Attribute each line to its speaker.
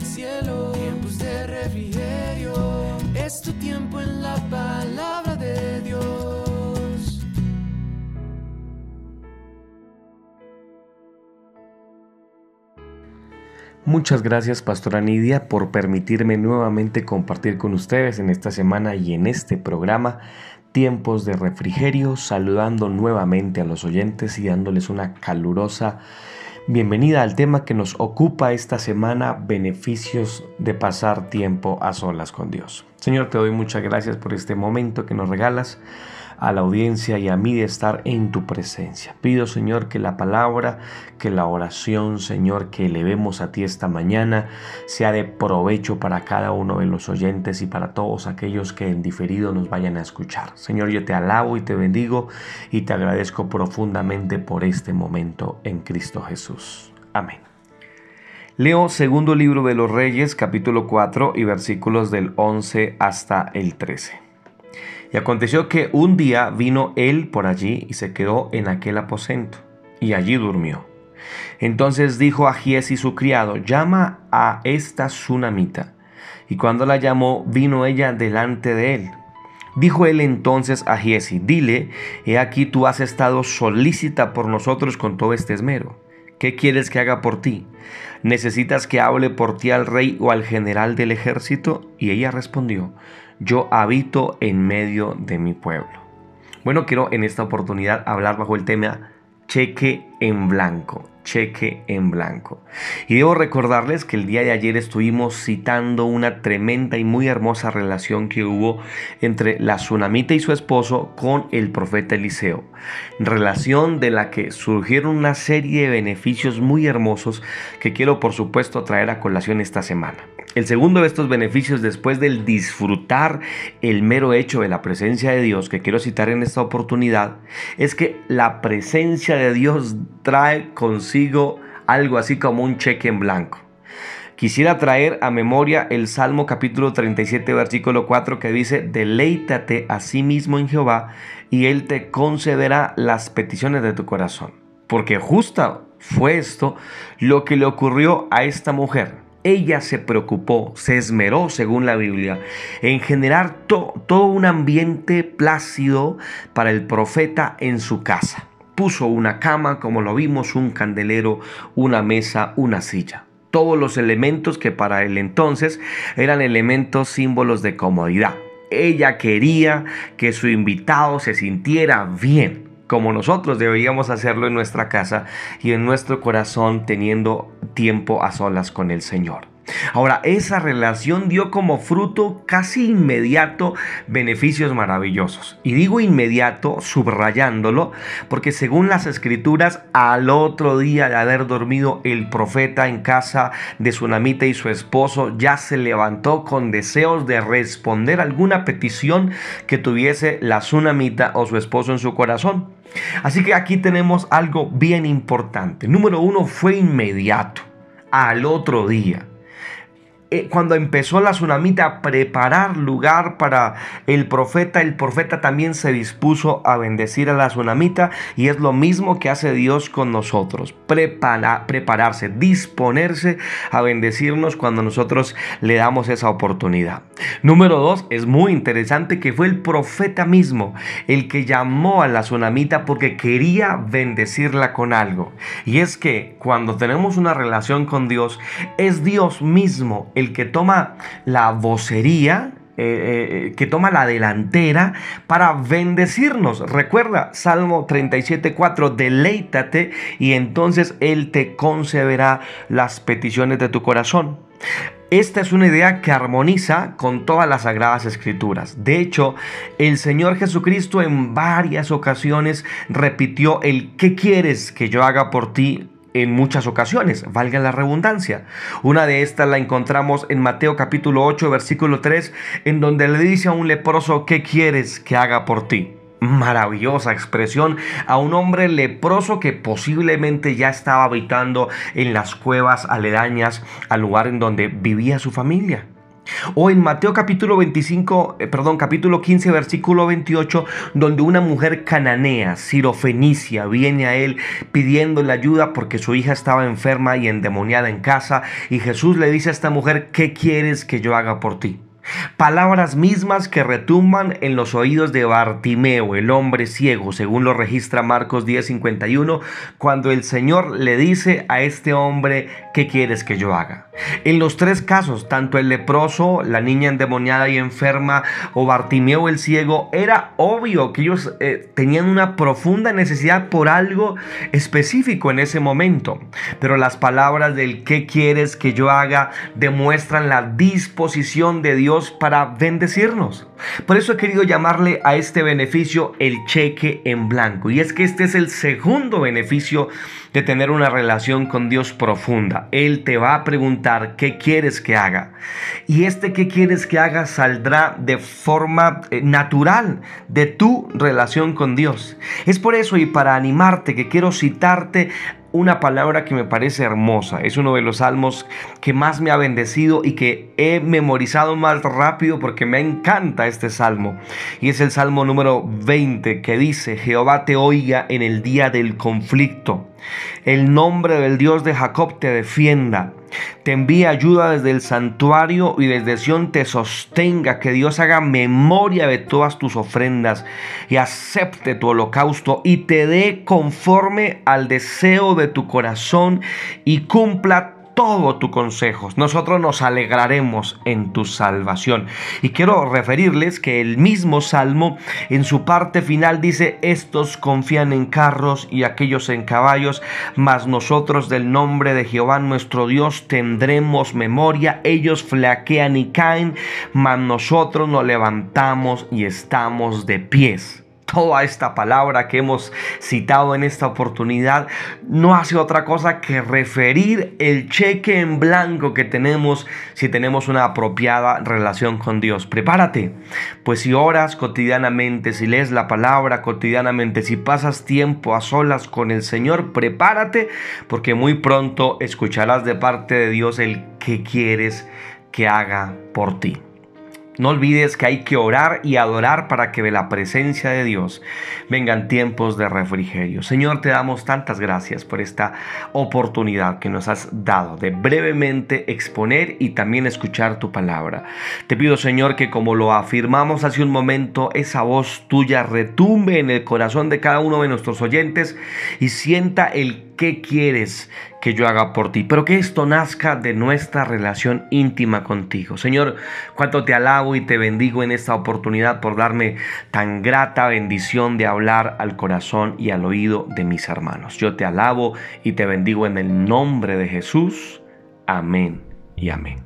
Speaker 1: cielo, tiempos de refrigerio. Es tu tiempo en la palabra de Dios.
Speaker 2: Muchas gracias Pastora Nidia por permitirme nuevamente compartir con ustedes en esta semana y en este programa tiempos de refrigerio, saludando nuevamente a los oyentes y dándoles una calurosa bienvenida al tema que nos ocupa esta semana, beneficios de pasar tiempo a solas con Dios. Señor, te doy muchas gracias por este momento que nos regalas a la audiencia y a mí de estar en tu presencia. Pido, Señor, que la palabra, que la oración, Señor, que elevemos a ti esta mañana, sea de provecho para cada uno de los oyentes y para todos aquellos que en diferido nos vayan a escuchar. Señor, yo te alabo y te bendigo y te agradezco profundamente por este momento en Cristo Jesús. Amén. Leo segundo libro de los Reyes, capítulo 4 y versículos del 11 hasta el 13. Y aconteció que un día vino él por allí y se quedó en aquel aposento, y allí durmió. Entonces dijo a Giesi su criado, llama a esta tsunamita. Y cuando la llamó, vino ella delante de él. Dijo él entonces a Giesi, dile, he aquí tú has estado solícita por nosotros con todo este esmero. ¿Qué quieres que haga por ti? ¿Necesitas que hable por ti al rey o al general del ejército? Y ella respondió, yo habito en medio de mi pueblo. Bueno, quiero en esta oportunidad hablar bajo el tema cheque en blanco cheque en blanco. Y debo recordarles que el día de ayer estuvimos citando una tremenda y muy hermosa relación que hubo entre la tsunamita y su esposo con el profeta Eliseo. Relación de la que surgieron una serie de beneficios muy hermosos que quiero por supuesto traer a colación esta semana. El segundo de estos beneficios después del disfrutar el mero hecho de la presencia de Dios que quiero citar en esta oportunidad es que la presencia de Dios trae consigo algo así como un cheque en blanco. Quisiera traer a memoria el Salmo capítulo 37 versículo 4 que dice, deleítate a sí mismo en Jehová y Él te concederá las peticiones de tu corazón. Porque justo fue esto lo que le ocurrió a esta mujer. Ella se preocupó, se esmeró, según la Biblia, en generar todo un ambiente plácido para el profeta en su casa puso una cama, como lo vimos, un candelero, una mesa, una silla. Todos los elementos que para el entonces eran elementos símbolos de comodidad. Ella quería que su invitado se sintiera bien, como nosotros deberíamos hacerlo en nuestra casa y en nuestro corazón teniendo tiempo a solas con el Señor. Ahora, esa relación dio como fruto casi inmediato beneficios maravillosos. Y digo inmediato, subrayándolo, porque según las escrituras, al otro día de haber dormido el profeta en casa de Sunamita y su esposo, ya se levantó con deseos de responder alguna petición que tuviese la Sunamita o su esposo en su corazón. Así que aquí tenemos algo bien importante. Número uno fue inmediato, al otro día. Eh, cuando empezó la tsunamita a preparar lugar para el profeta, el profeta también se dispuso a bendecir a la tsunamita y es lo mismo que hace Dios con nosotros, Prepara, prepararse, disponerse a bendecirnos cuando nosotros le damos esa oportunidad. Número dos, es muy interesante que fue el profeta mismo el que llamó a la tsunamita porque quería bendecirla con algo. Y es que cuando tenemos una relación con Dios, es Dios mismo el que toma la vocería, eh, eh, que toma la delantera para bendecirnos. Recuerda, Salmo 37.4, deleítate y entonces Él te concederá las peticiones de tu corazón. Esta es una idea que armoniza con todas las sagradas escrituras. De hecho, el Señor Jesucristo en varias ocasiones repitió el ¿qué quieres que yo haga por ti? En muchas ocasiones, valga la redundancia. Una de estas la encontramos en Mateo capítulo 8, versículo 3, en donde le dice a un leproso, ¿qué quieres que haga por ti? Maravillosa expresión a un hombre leproso que posiblemente ya estaba habitando en las cuevas aledañas al lugar en donde vivía su familia. O en Mateo capítulo 25, eh, perdón, capítulo 15, versículo 28, donde una mujer cananea, sirofenicia, viene a él pidiéndole ayuda porque su hija estaba enferma y endemoniada en casa. Y Jesús le dice a esta mujer, ¿qué quieres que yo haga por ti? Palabras mismas que retumban en los oídos de Bartimeo, el hombre ciego, según lo registra Marcos 10:51, cuando el Señor le dice a este hombre, ¿qué quieres que yo haga? En los tres casos, tanto el leproso, la niña endemoniada y enferma, o Bartimeo el ciego, era obvio que ellos eh, tenían una profunda necesidad por algo específico en ese momento. Pero las palabras del ¿qué quieres que yo haga? demuestran la disposición de Dios para bendecirnos. Por eso he querido llamarle a este beneficio el cheque en blanco. Y es que este es el segundo beneficio de tener una relación con Dios profunda. Él te va a preguntar qué quieres que haga. Y este qué quieres que haga saldrá de forma eh, natural de tu relación con Dios. Es por eso y para animarte que quiero citarte una palabra que me parece hermosa. Es uno de los salmos que más me ha bendecido y que he memorizado más rápido porque me encanta este salmo. Y es el salmo número 20 que dice, Jehová te oiga en el día del conflicto. El nombre del Dios de Jacob te defienda. Te envía ayuda desde el santuario y desde Sión te sostenga. Que Dios haga memoria de todas tus ofrendas y acepte tu holocausto y te dé conforme al deseo de tu corazón y cumpla todo tu consejo. Nosotros nos alegraremos en tu salvación. Y quiero referirles que el mismo Salmo en su parte final dice, estos confían en carros y aquellos en caballos, mas nosotros del nombre de Jehová nuestro Dios tendremos memoria. Ellos flaquean y caen, mas nosotros nos levantamos y estamos de pies toda esta palabra que hemos citado en esta oportunidad no hace otra cosa que referir el cheque en blanco que tenemos si tenemos una apropiada relación con Dios. Prepárate, pues si oras cotidianamente, si lees la palabra cotidianamente, si pasas tiempo a solas con el Señor, prepárate porque muy pronto escucharás de parte de Dios el que quieres que haga por ti. No olvides que hay que orar y adorar para que de la presencia de Dios vengan tiempos de refrigerio. Señor, te damos tantas gracias por esta oportunidad que nos has dado de brevemente exponer y también escuchar tu palabra. Te pido, Señor, que como lo afirmamos hace un momento, esa voz tuya retumbe en el corazón de cada uno de nuestros oyentes y sienta el qué quieres que yo haga por ti, pero que esto nazca de nuestra relación íntima contigo. Señor, cuánto te alabo y te bendigo en esta oportunidad por darme tan grata bendición de hablar al corazón y al oído de mis hermanos. Yo te alabo y te bendigo en el nombre de Jesús. Amén y amén.